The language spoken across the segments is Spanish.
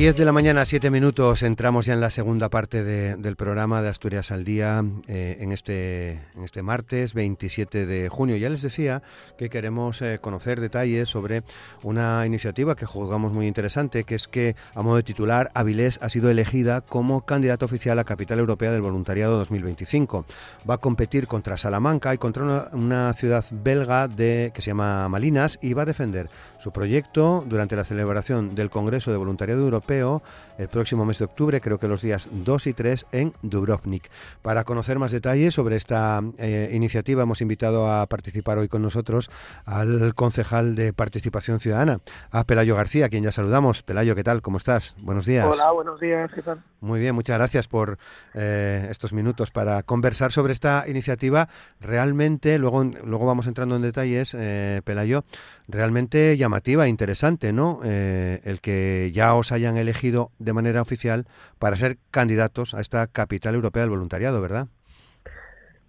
10 de la mañana, 7 minutos, entramos ya en la segunda parte del programa de Asturias al Día eh, en, este, este martes 27 de junio. Ya les decía que queremos eh, conocer detalles sobre una iniciativa que juzgamos muy interesante, que es que, a modo de titular, Avilés ha sido elegida como candidata oficial a Capital Europea del Voluntariado 2025. Va a competir contra Salamanca y contra una, una ciudad belga de, que se llama Malinas y va a defender su proyecto durante la celebración del Congreso de Voluntariado Europeo el próximo mes de octubre, creo que los días 2 y 3 en Dubrovnik. Para conocer más detalles sobre esta eh, iniciativa hemos invitado a participar hoy con nosotros al concejal de Participación Ciudadana, a Pelayo García, a quien ya saludamos. Pelayo, ¿qué tal? ¿Cómo estás? Buenos días. Hola, buenos días. ¿Qué tal? Muy bien, muchas gracias por eh, estos minutos para conversar sobre esta iniciativa. Realmente, luego, luego vamos entrando en detalles, eh, Pelayo, realmente llamativa, e interesante, ¿no? el que ya os hayan elegido de manera oficial para ser candidatos a esta capital europea del voluntariado, ¿verdad?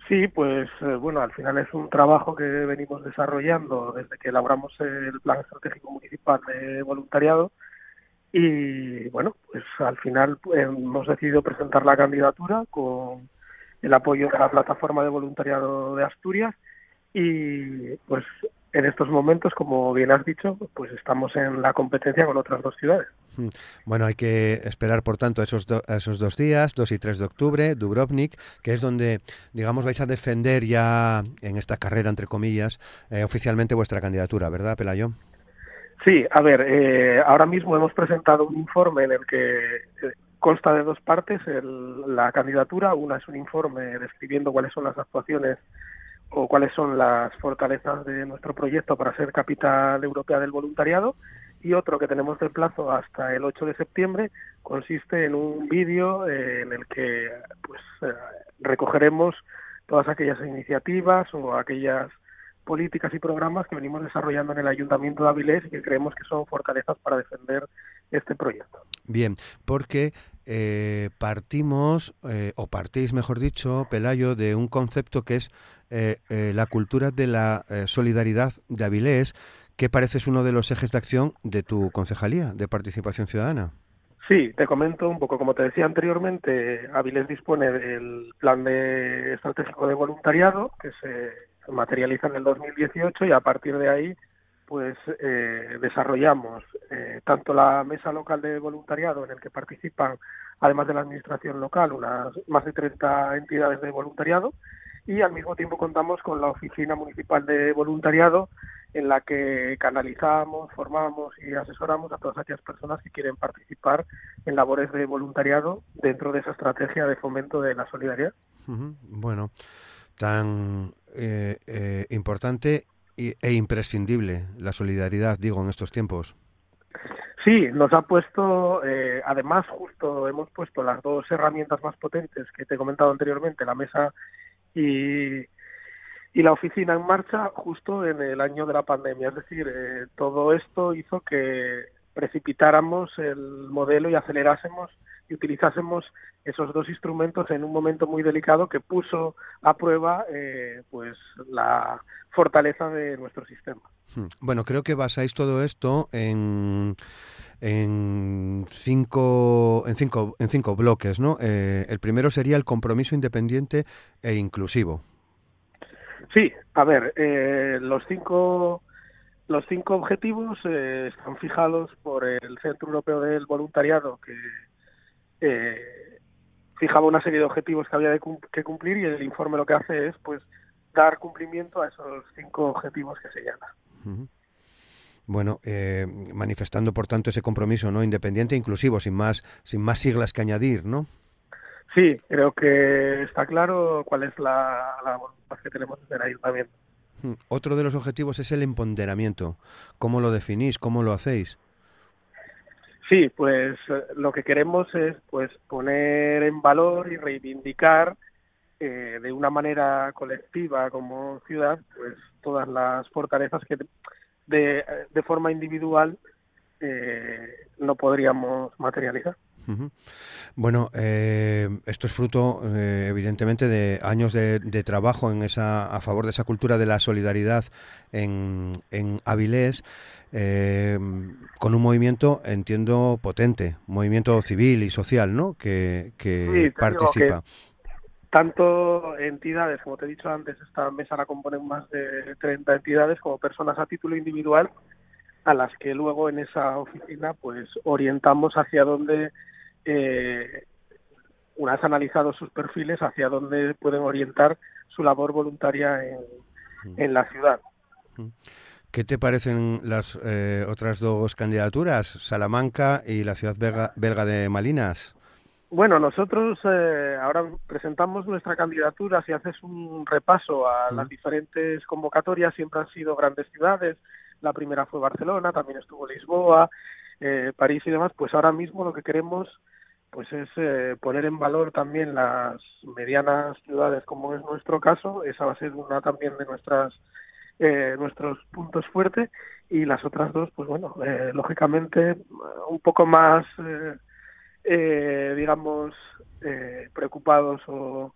Sí, pues eh, bueno, al final es un trabajo que venimos desarrollando desde que elaboramos el Plan Estratégico Municipal de Voluntariado y bueno, pues al final hemos decidido presentar la candidatura con el apoyo de la plataforma de voluntariado de Asturias y pues en estos momentos, como bien has dicho, pues estamos en la competencia con otras dos ciudades. Hmm. Bueno, hay que esperar, por tanto, esos, esos dos días, 2 y 3 de octubre, Dubrovnik, que es donde, digamos, vais a defender ya en esta carrera, entre comillas, eh, oficialmente vuestra candidatura, ¿verdad, Pelayo? Sí, a ver, eh, ahora mismo hemos presentado un informe en el que eh, consta de dos partes la candidatura. Una es un informe describiendo cuáles son las actuaciones o cuáles son las fortalezas de nuestro proyecto para ser capital europea del voluntariado y otro que tenemos de plazo hasta el 8 de septiembre consiste en un vídeo eh, en el que pues eh, recogeremos todas aquellas iniciativas o aquellas políticas y programas que venimos desarrollando en el Ayuntamiento de Avilés y que creemos que son fortalezas para defender este proyecto. Bien, porque eh, partimos, o partís, mejor dicho, Pelayo, de un concepto que es eh, eh, la cultura de la eh, solidaridad de Avilés, que parece es uno de los ejes de acción de tu concejalía de participación ciudadana. Sí, te comento un poco. Como te decía anteriormente, Avilés dispone del plan de estratégico de voluntariado que se materializa en el 2018 y a partir de ahí pues desarrollamos tanto la mesa local de voluntariado en el que participan además de la administración local unas más de 30 entidades de voluntariado y al mismo tiempo contamos con la Oficina Municipal de Voluntariado en la que canalizamos, formamos y asesoramos a todas aquellas personas que quieren participar en labores de voluntariado dentro de esa estrategia de fomento de la solidaridad. Bueno, tan eh, eh, importante e imprescindible la solidaridad, digo, en estos tiempos. Sí, nos ha puesto, eh, además justo hemos puesto las dos herramientas más potentes que te he comentado anteriormente, la mesa y, y la oficina en marcha justo en el año de la pandemia. Es decir, eh, todo esto hizo que precipitáramos el modelo y acelerásemos y utilizásemos esos dos instrumentos en un momento muy delicado que puso a prueba eh, pues la fortaleza de nuestro sistema. Hmm. Bueno, creo que basáis todo esto en en cinco, en cinco, en cinco bloques, ¿no? Eh, el primero sería el compromiso independiente e inclusivo. Sí, a ver, eh, los cinco los cinco objetivos eh, están fijados por el Centro Europeo del Voluntariado, que fijaba una serie de objetivos que había que cumplir y el informe lo que hace es, pues, dar cumplimiento a esos cinco objetivos que señala. Bueno, eh, manifestando por tanto ese compromiso, ¿no? Independiente, inclusivo, sin más, sin más siglas que añadir, ¿no? Sí, creo que está claro cuál es la, voluntad que tenemos de el ayuntamiento. Hmm. Otro de los objetivos es el empoderamiento. ¿Cómo lo definís? ¿Cómo lo hacéis? Sí, pues eh, lo que queremos es pues poner en valor y reivindicar eh, de una manera colectiva como ciudad pues todas las fortalezas que de, de forma individual eh, no podríamos materializar. Bueno, eh, esto es fruto, eh, evidentemente, de años de, trabajo en esa, a favor de esa cultura de la solidaridad en, en Avilés, eh, con un movimiento, entiendo, potente, movimiento civil y social, ¿no? Que, participa. tanto entidades, como te he dicho antes, esta mesa la componen más de 30 entidades, como personas a título individual, a las que luego en esa oficina pues orientamos hacia dónde eh, una vez analizados sus perfiles, hacia dónde pueden orientar su labor voluntaria en, en la ciudad. ¿Qué te parecen las eh, otras dos candidaturas, Salamanca y la ciudad belga, de Malinas? Bueno, nosotros eh, ahora presentamos nuestra candidatura. Si haces un repaso a las diferentes convocatorias, siempre han sido grandes ciudades. La primera fue Barcelona, también estuvo Lisboa, eh, París y demás. Pues ahora mismo lo que queremos pues es eh, poner en valor también las medianas ciudades como es nuestro caso esa va a ser una también de nuestras eh, nuestros puntos fuertes y las otras dos pues bueno eh, lógicamente un poco más digamos preocupados o,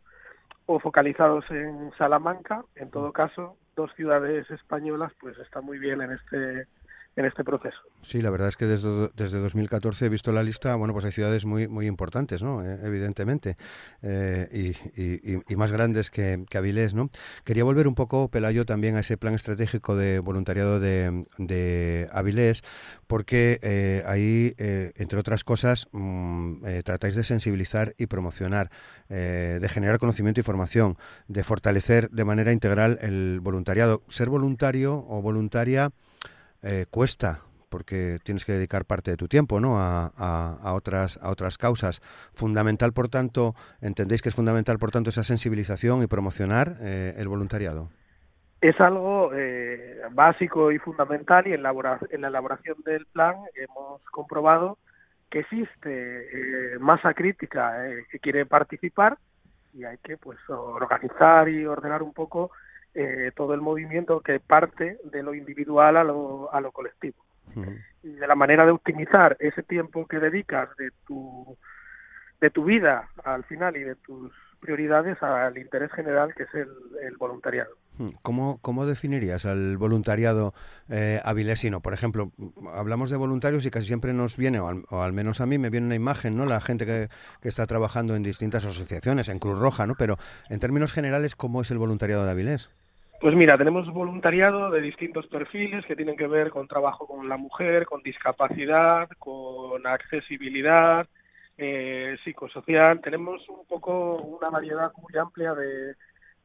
o focalizados en Salamanca. En todo caso dos ciudades españolas pues está muy bien en este en este proceso. Sí, la verdad es que desde, desde 2014 he visto la lista, bueno, pues hay ciudades muy muy importantes, ¿no? Eh, evidentemente, eh, y, y, más grandes que, Avilés, ¿no? Quería volver un poco, Pelayo, también a ese plan estratégico de voluntariado de, de Avilés, porque eh, ahí, entre otras cosas, mm, tratáis de sensibilizar y promocionar, de generar conocimiento y formación, de fortalecer de manera integral el voluntariado. Ser voluntario o voluntaria eh, cuesta porque tienes que dedicar parte de tu tiempo ¿no? A, a, otras, a otras causas. Fundamental, por tanto, entendéis que es fundamental, por tanto, esa sensibilización y promocionar eh, el voluntariado. Es algo eh, básico y fundamental y en, en, la elaboración del plan hemos comprobado que existe masa crítica que quiere participar y hay que pues organizar y ordenar un poco eh, todo el movimiento que parte de lo individual a lo, a lo colectivo. Y de la manera de optimizar ese tiempo que dedicas de tu, de tu vida al final y de tus prioridades al interés general que es el, voluntariado. ¿Cómo, ¿Cómo, definirías al voluntariado eh, avilesino? Por ejemplo, hablamos de voluntarios y casi siempre nos viene, o al, menos a mí me viene una imagen, ¿no? La gente que, que, está trabajando en distintas asociaciones, en Cruz Roja, ¿no? Pero en términos generales, ¿cómo es el voluntariado de Avilés? Pues mira, tenemos voluntariado de distintos perfiles que tienen que ver con trabajo con la mujer, con discapacidad, con accesibilidad, eh, psicosocial. Tenemos un poco una variedad muy amplia de,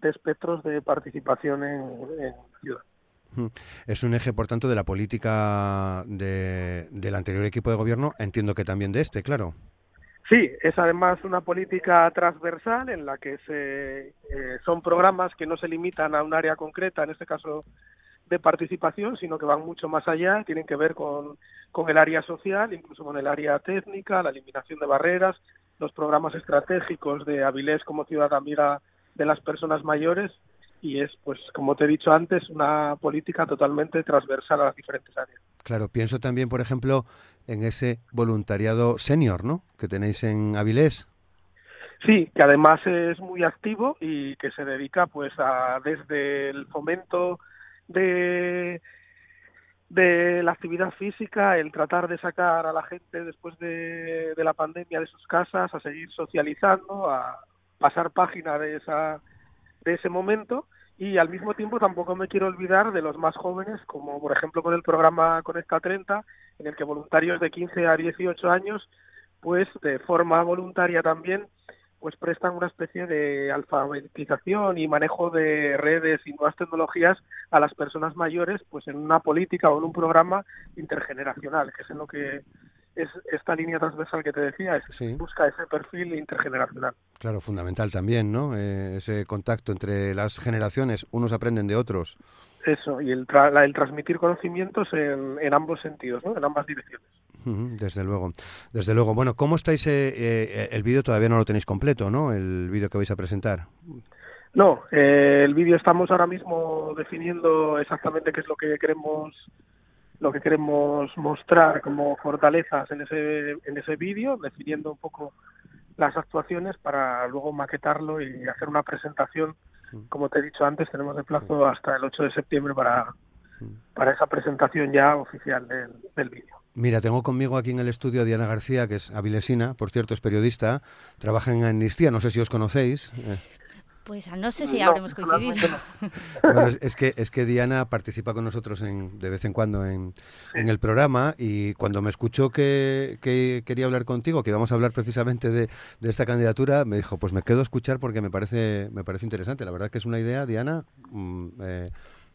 espectros de participación en, en ciudad. Es un eje, por tanto, de la política de, del anterior equipo de gobierno, entiendo que también de este, claro. Sí, es además una política transversal en la que se, eh, son programas que no se limitan a un área concreta, en este caso de participación, sino que van mucho más allá, tienen que ver con, con el área social, incluso con el área técnica, la eliminación de barreras, los programas estratégicos de Avilés como ciudad amiga de las personas mayores y es, pues, como te he dicho antes, una política totalmente transversal a las diferentes áreas. Claro, pienso también, por ejemplo, en ese voluntariado senior, ¿no? Que tenéis en Avilés. Sí, que además es muy activo y que se dedica, pues, a desde el fomento de la actividad física, el tratar de sacar a la gente después de, de la pandemia de sus casas, a seguir socializando, a pasar página de esa de ese momento y al mismo tiempo tampoco me quiero olvidar de los más jóvenes, como por ejemplo con el programa Conecta 30, en el que voluntarios de 15 a 18 años, pues de forma voluntaria también, pues prestan una especie de alfabetización y manejo de redes y nuevas tecnologías a las personas mayores, pues en una política o en un programa intergeneracional, que es en lo que es esta línea transversal que te decía, es, busca ese perfil intergeneracional. Claro, fundamental también, ¿no? Eh, ese contacto entre las generaciones, unos aprenden de otros. Eso, y el, el transmitir conocimientos en, en ambos sentidos, ¿no? En ambas direcciones. Desde luego, desde luego. Bueno, ¿cómo estáis? Eh, eh, el vídeo todavía no lo tenéis completo, ¿no? El vídeo que vais a presentar. No, el vídeo estamos ahora mismo definiendo exactamente qué es lo que queremos lo que queremos mostrar como fortalezas en ese en ese vídeo, definiendo un poco las actuaciones para luego maquetarlo y hacer una presentación. Como te he dicho antes, tenemos de plazo hasta el 8 de septiembre para, para esa presentación ya oficial del, del vídeo. Mira, tengo conmigo aquí en el estudio a Diana García, que es avilesina, por cierto, es periodista, trabaja en Amnistía, no sé si os conocéis. Pues no sé si habremos coincidido. Bueno, es, que, es que Diana participa con nosotros en, de vez en cuando en, el programa y cuando me escuchó que, quería hablar contigo, que íbamos a hablar precisamente de, esta candidatura, me dijo, pues me quedo a escuchar porque me parece, me parece interesante. La verdad que es una idea, Diana, mm, eh,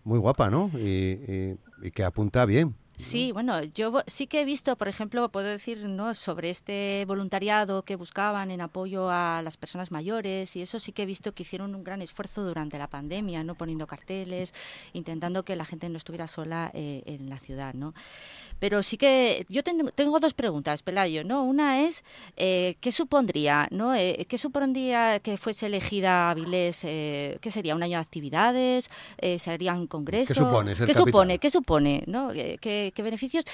muy guapa, ¿no? y que apunta bien. Sí, bueno, yo sí que he visto, por ejemplo, puedo decir, ¿no? sobre este voluntariado que buscaban en apoyo a las personas mayores y eso sí que he visto que hicieron un gran esfuerzo durante la pandemia, no poniendo carteles, intentando que la gente no estuviera sola eh, en la ciudad, ¿no? Pero sí que yo tengo, tengo dos preguntas, Pelayo, ¿no? Una es eh, ¿qué supondría, no? Eh, ¿Qué supondría que fuese elegida Avilés? ¿Qué sería un año de actividades? ¿Serían congresos? ¿Qué supone? ¿Qué supone? ¿Qué supone? ¿No? ¿Qué, qué, beneficios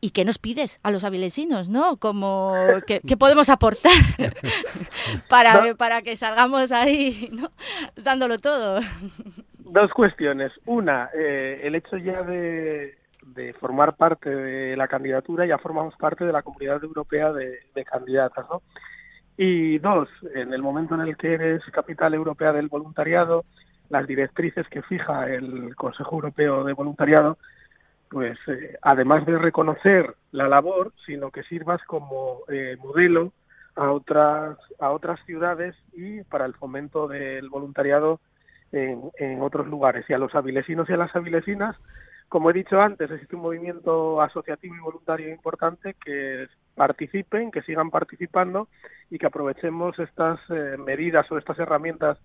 y qué nos pides a los avilesinos, ¿no? Como, ¿qué, podemos aportar para, para que salgamos ahí ¿no? dándolo todo? Dos cuestiones. Una, eh, el hecho ya de, de, formar parte de la candidatura, ya formamos parte de la comunidad europea de, de candidatas, ¿no? Y dos, en el momento en el que eres capital europea del voluntariado, las directrices que fija el Consejo Europeo de Voluntariado pues eh, además de reconocer la labor, sino que sirvas como eh, modelo a otras a otras ciudades y para el fomento del voluntariado en, en otros lugares y a los avilesinos y a las avilesinas. Como he dicho antes existe un movimiento asociativo y voluntario importante que participen que sigan participando y que aprovechemos estas eh, medidas o estas herramientas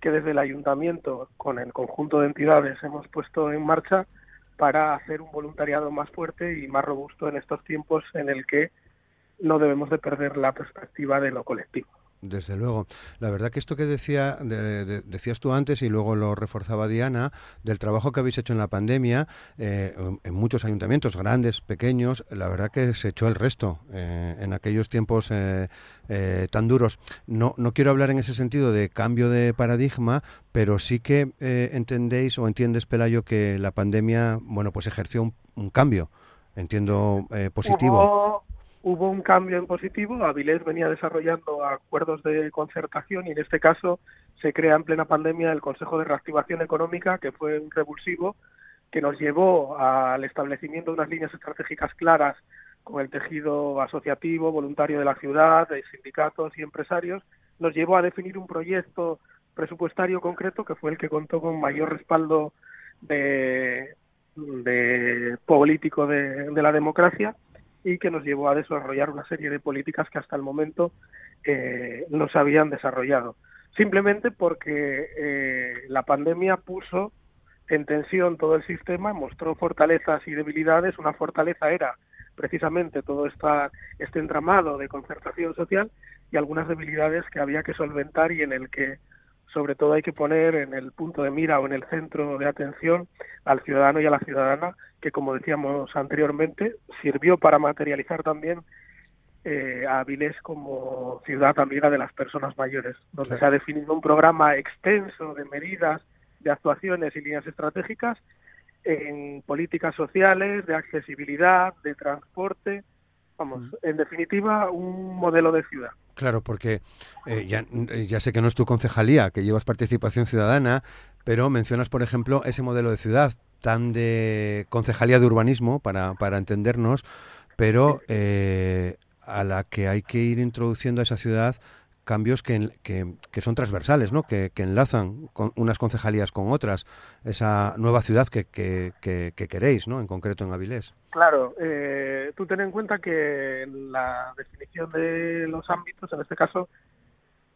que desde el ayuntamiento con el conjunto de entidades hemos puesto en marcha para hacer un voluntariado más fuerte y más robusto en estos tiempos en el que no debemos de perder la perspectiva de lo colectivo. Desde luego. La verdad que esto que decía, decías tú antes y luego lo reforzaba Diana, del trabajo que habéis hecho en la pandemia, eh, en muchos ayuntamientos, grandes, pequeños, la verdad que se echó el resto eh, en aquellos tiempos eh, tan duros. No, no quiero hablar en ese sentido de cambio de paradigma, pero sí que entendéis o entiendes, Pelayo, que la pandemia, bueno, pues ejerció un, un cambio, entiendo, positivo hubo un cambio en positivo. Avilés venía desarrollando acuerdos de concertación y en este caso se crea en plena pandemia el Consejo de Reactivación Económica, que fue un revulsivo que nos llevó al establecimiento de unas líneas estratégicas claras con el tejido asociativo, voluntario de la ciudad, de sindicatos y empresarios, nos llevó a definir un proyecto presupuestario concreto que fue el que contó con mayor respaldo de, de político de, de la democracia y que nos llevó a desarrollar una serie de políticas que hasta el momento eh, no se habían desarrollado. Simplemente porque eh, la pandemia puso en tensión todo el sistema, mostró fortalezas y debilidades. Una fortaleza era precisamente todo esta, este entramado de concertación social y algunas debilidades que había que solventar y en el que sobre todo hay que poner en el punto de mira o en el centro de atención al ciudadano y a la ciudadana, que como decíamos anteriormente, sirvió para materializar también eh, a Avilés como ciudad amiga de las personas mayores, donde se ha definido un programa extenso de medidas, de actuaciones y líneas estratégicas en políticas sociales, de accesibilidad, de transporte, vamos, en definitiva, un modelo de ciudad. Claro, porque eh, ya, eh, ya, sé que no es tu concejalía, que llevas participación ciudadana, pero mencionas, por ejemplo, ese modelo de ciudad tan de concejalía de urbanismo, para, para entendernos, pero eh, a la que hay que ir introduciendo a esa ciudad cambios que, que, son transversales, ¿no? Que, enlazan con unas concejalías con otras, esa nueva ciudad que, que, queréis, ¿no? En concreto en Avilés. Claro, eh, tú ten en cuenta que la definición de los ámbitos, en este caso,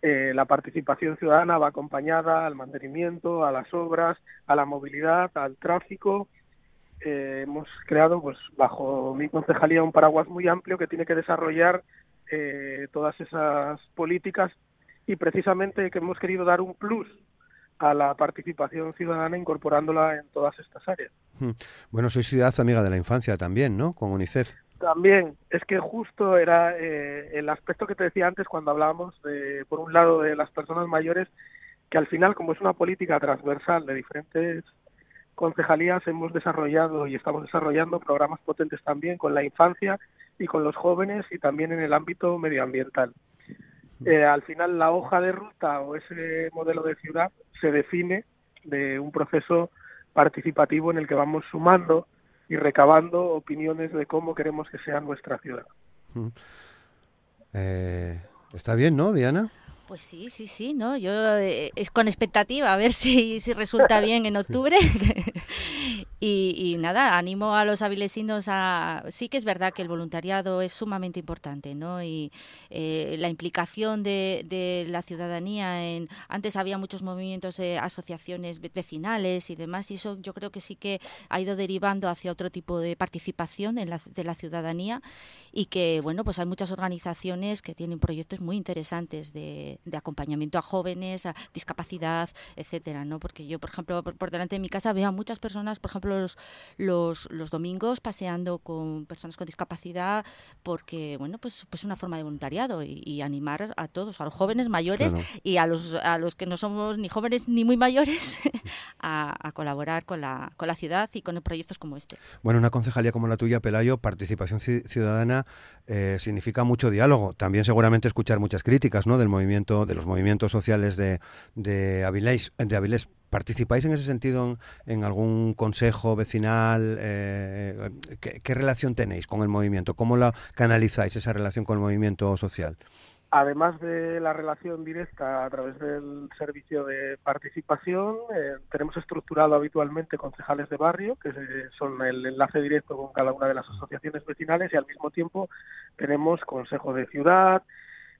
eh, la participación ciudadana va acompañada al mantenimiento, a las obras, a la movilidad, al tráfico, eh, hemos creado, pues bajo mi concejalía, un paraguas muy amplio que tiene que desarrollar eh, todas esas políticas y precisamente que hemos querido dar un plus a la participación ciudadana incorporándola en todas estas áreas. Hmm. Bueno, soy ciudad amiga de la infancia también, ¿no? Con UNICEF. También, es que justo era eh, el aspecto que te decía antes cuando hablábamos, de, por un lado, de las personas mayores, que al final, como es una política transversal de diferentes concejalías hemos desarrollado y estamos desarrollando programas potentes también con la infancia y con los jóvenes y también en el ámbito medioambiental. Eh, al final la hoja de ruta o ese modelo de ciudad se define de un proceso participativo en el que vamos sumando y recabando opiniones de cómo queremos que sea nuestra ciudad. Eh, está bien, ¿no, Diana? Pues sí, sí, sí, ¿no? Yo eh, es con expectativa a ver si, si resulta bien en octubre. y, nada, animo a los avilesinos a... Sí que es verdad que el voluntariado es sumamente importante, ¿no? Y eh, la implicación de, de, la ciudadanía en... Antes había muchos movimientos de asociaciones vecinales y demás, y eso yo creo que sí que ha ido derivando hacia otro tipo de participación en la, de la ciudadanía y que, bueno, pues hay muchas organizaciones que tienen proyectos muy interesantes de de acompañamiento a jóvenes, a discapacidad, etcétera, ¿no? Porque yo, por ejemplo, por, delante de mi casa veo a muchas personas, por ejemplo, los, los, los, domingos paseando con personas con discapacidad, porque, bueno, pues, pues una forma de voluntariado y, animar a todos, a los jóvenes mayores y a los, a los que no somos ni jóvenes ni muy mayores, a, colaborar con la, con la ciudad y con proyectos como este. Bueno, una concejalía como la tuya, Pelayo, participación ciudadana eh, significa mucho diálogo. También seguramente escuchar muchas críticas ¿no? del movimiento, de los movimientos sociales de, de, Avilés, de Avilés. ¿Participáis en ese sentido en, algún consejo vecinal? Eh, ¿qué, relación tenéis con el movimiento? ¿Cómo la canalizáis esa relación con el movimiento social? Además de la relación directa a través del servicio de participación, eh, tenemos estructurado habitualmente concejales de barrio, que son el enlace directo con cada una de las asociaciones vecinales, y al mismo tiempo tenemos consejo de ciudad,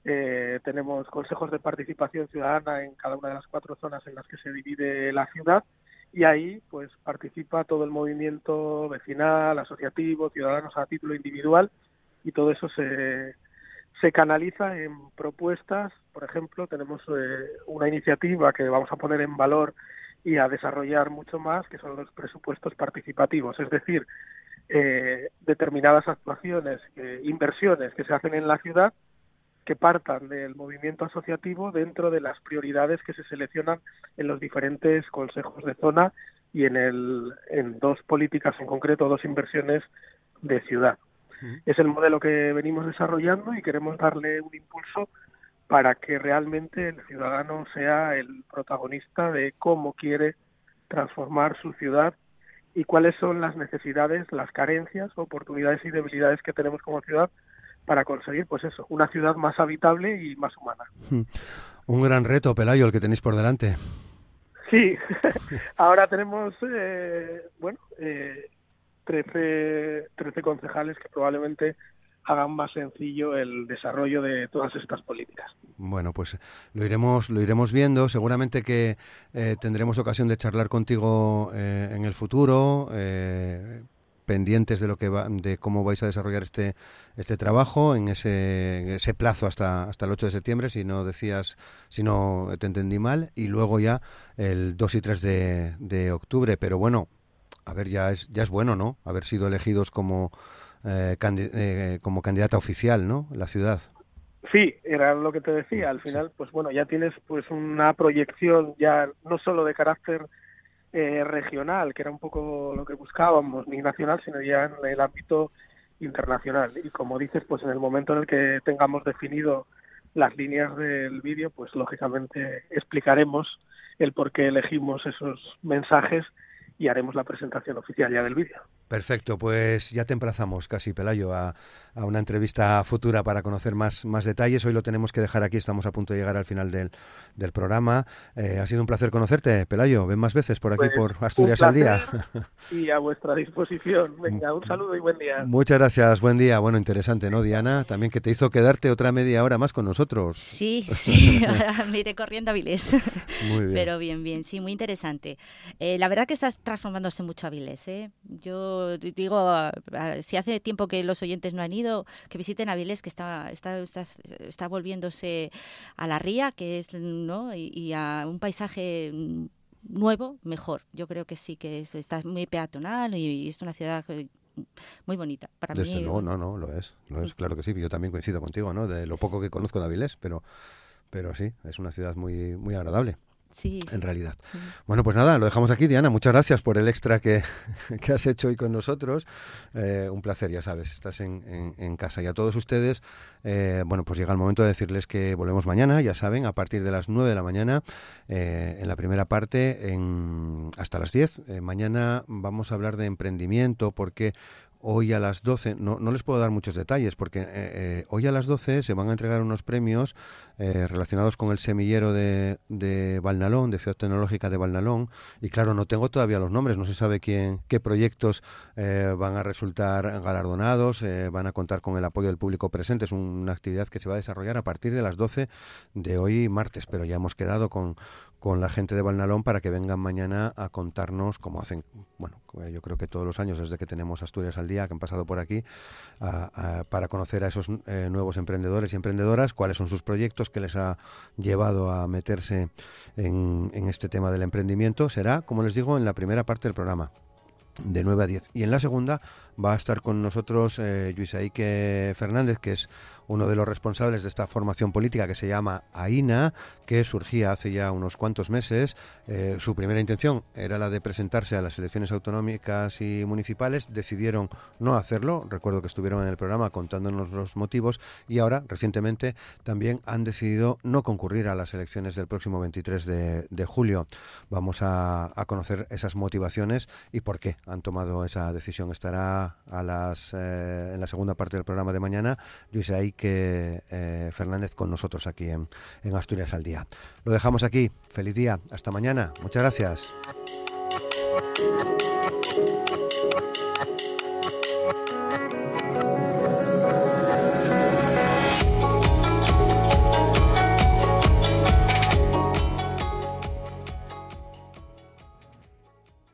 eh, tenemos consejos de participación ciudadana en cada una de las cuatro zonas en las que se divide la ciudad, y ahí pues participa todo el movimiento vecinal, asociativo, ciudadanos a título individual, y todo eso se se canaliza en propuestas. Por ejemplo, tenemos eh, una iniciativa que vamos a poner en valor y a desarrollar mucho más, que son los presupuestos participativos, es decir, eh, determinadas actuaciones, eh, inversiones que se hacen en la ciudad que partan del movimiento asociativo dentro de las prioridades que se seleccionan en los diferentes consejos de zona y en, el, en dos políticas en concreto, dos inversiones de ciudad. Es el modelo que venimos desarrollando y queremos darle un impulso para que realmente el ciudadano sea el protagonista de cómo quiere transformar su ciudad y cuáles son las necesidades, las carencias, oportunidades y debilidades que tenemos como ciudad para conseguir, pues eso, una ciudad más habitable y más humana. Un gran reto, Pelayo, el que tenéis por delante. Sí, ahora tenemos, eh, bueno, eh, 13, 13 concejales que probablemente hagan más sencillo el desarrollo de todas estas políticas. Bueno, pues lo iremos lo iremos viendo. Seguramente que eh, tendremos ocasión de charlar contigo eh, en el futuro. Eh, pendientes de lo que va, de cómo vais a desarrollar este este trabajo en ese, ese plazo hasta hasta el 8 de septiembre si no decías si no te entendí mal y luego ya el 2 y 3 de, de octubre pero bueno a ver, ya es, ya es bueno, ¿no? Haber sido elegidos como, eh, eh, como candidata oficial, ¿no? La ciudad. Sí, era lo que te decía. Al final, pues bueno, ya tienes pues una proyección ya no solo de carácter eh, regional, que era un poco lo que buscábamos, ni nacional, sino ya en el ámbito internacional. Y como dices, pues en el momento en el que tengamos definido las líneas del vídeo, pues lógicamente explicaremos el por qué elegimos esos mensajes y haremos la presentación oficial ya del vídeo. Perfecto, pues ya te emplazamos casi, Pelayo, a, una entrevista futura para conocer más, más detalles. Hoy lo tenemos que dejar aquí, estamos a punto de llegar al final del, del programa. Eh, ha sido un placer conocerte, Pelayo. Ven más veces por aquí, pues, por Asturias al día. Y a vuestra disposición. Venga, un saludo y buen día. Muchas gracias, buen día. Bueno, interesante, ¿no, Diana? También que te hizo quedarte otra media hora más con nosotros. Sí, sí, ahora me iré corriendo a Vilés. Muy bien. Pero bien, bien, sí, muy interesante. Eh, la verdad que estás transformándose mucho a Vilés, ¿eh? Yo digo, si hace tiempo que los oyentes no han ido, que visiten Avilés, que está, está, está, volviéndose a la ría, que es, ¿no? Y, a un paisaje nuevo, mejor. Yo creo que sí, que está muy peatonal y, es una ciudad muy bonita para Desde mí. No, no, no, lo es, lo es, claro que sí. Yo también coincido contigo, ¿no? De lo poco que conozco de Avilés, pero, pero sí, es una ciudad muy, muy agradable en realidad. Bueno, pues nada, lo dejamos aquí, Diana. Muchas gracias por el extra que, has hecho hoy con nosotros. Eh, un placer, ya sabes, estás en, casa. Y a todos ustedes, eh, bueno, pues llega el momento de decirles que volvemos mañana, ya saben, a partir de las 9 de la mañana, eh, en la primera parte, en, hasta las 10. mañana vamos a hablar de emprendimiento porque hoy a las 12, no, no les puedo dar muchos detalles porque eh, eh, hoy a las 12 se van a entregar unos premios eh, relacionados con el semillero de, de Valnalón, de Ciudad Tecnológica de Valnalón, y claro, no tengo todavía los nombres, no se sabe quién, qué proyectos van a resultar galardonados, van a contar con el apoyo del público presente, es una actividad que se va a desarrollar a partir de las 12 de hoy martes, pero ya hemos quedado con, con la gente de Valnalón para que vengan mañana a contarnos, como hacen, bueno, yo creo que todos los años desde que tenemos Asturias al día, que han pasado por aquí, para conocer a esos eh, nuevos emprendedores y emprendedoras, cuáles son sus proyectos que les ha llevado a meterse en, en este tema del emprendimiento. Será, como les digo, en la primera parte del programa de 9 a 10. Y en la segunda va a estar con nosotros eh, Luis Aike Fernández, que es uno de los responsables de esta formación política que se llama AINA, que surgía hace ya unos cuantos meses. Eh, su primera intención era la de presentarse a las elecciones autonómicas y municipales. Decidieron no hacerlo. Recuerdo que estuvieron en el programa contándonos los motivos y ahora, recientemente, también han decidido no concurrir a las elecciones del próximo 23 de, julio. Vamos a, conocer esas motivaciones y por qué han tomado esa decisión. Estará a las, eh, en la segunda parte del programa de mañana Luis Aike que eh, Fernández con nosotros aquí en, en Asturias al Día. Lo dejamos aquí. Feliz día. Hasta mañana. Muchas gracias.